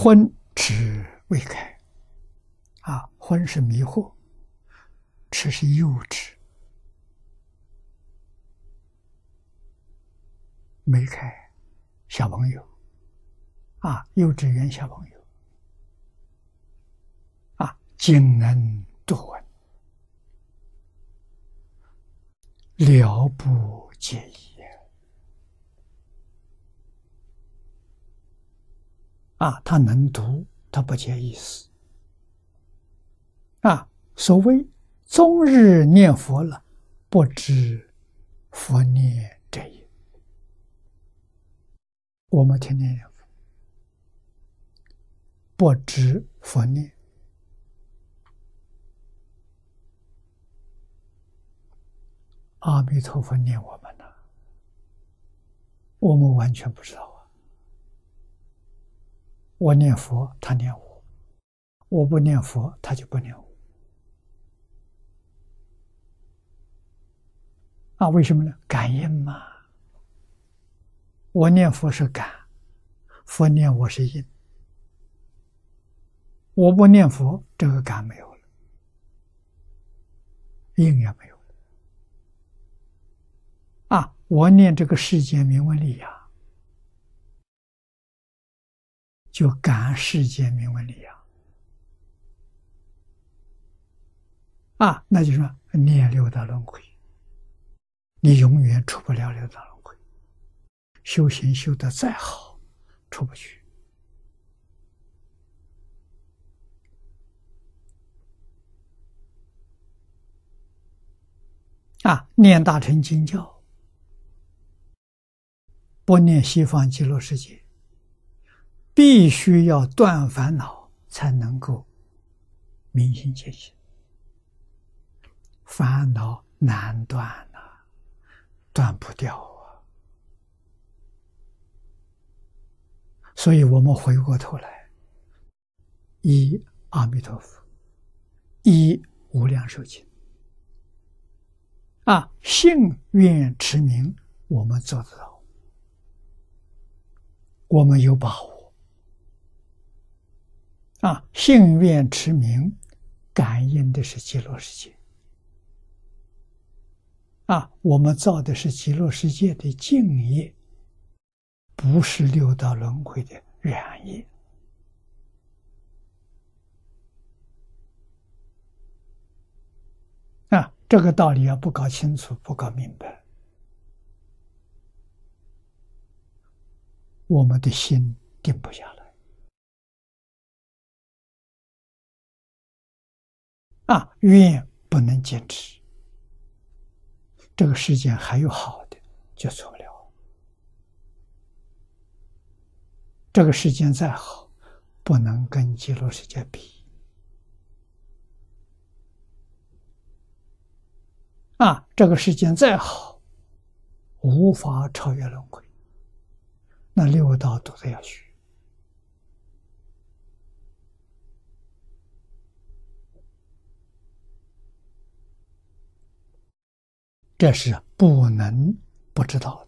昏迟未开，啊，昏是迷惑，迟是幼稚，没开，小朋友，啊，幼稚园小朋友，啊，仅能多闻，了不介意。啊，他能读，他不解意思。啊，所谓终日念佛了，不知佛念者也。我们天天念佛，不知佛念，阿弥陀佛念我们呢，我们完全不知道。我念佛，他念我；我不念佛，他就不念我。啊，为什么呢？感应嘛。我念佛是感，佛念我是应。我不念佛，这个感没有了，应也没有了。啊，我念这个世间名闻利养。就感世间名闻利养啊，那就是说念六道轮回，你永远出不了六道轮回。修行修得再好，出不去啊！念大乘经教，不念西方极乐世界。必须要断烦恼，才能够明心见性。烦恼难断呐，断不掉啊！所以我们回过头来，一阿弥陀佛，一无量寿经啊，信愿持名，我们做得到，我们有把握。啊，信愿持名，感应的是极乐世界。啊，我们造的是极乐世界的净业，不是六道轮回的染业。啊，这个道理要不搞清楚、不搞明白，我们的心定不下来。啊，愿不能坚持，这个世间还有好的，就错不了。这个世间再好，不能跟极乐世界比。啊，这个世间再好，无法超越轮回，那六道都得要学。这是不能不知道的。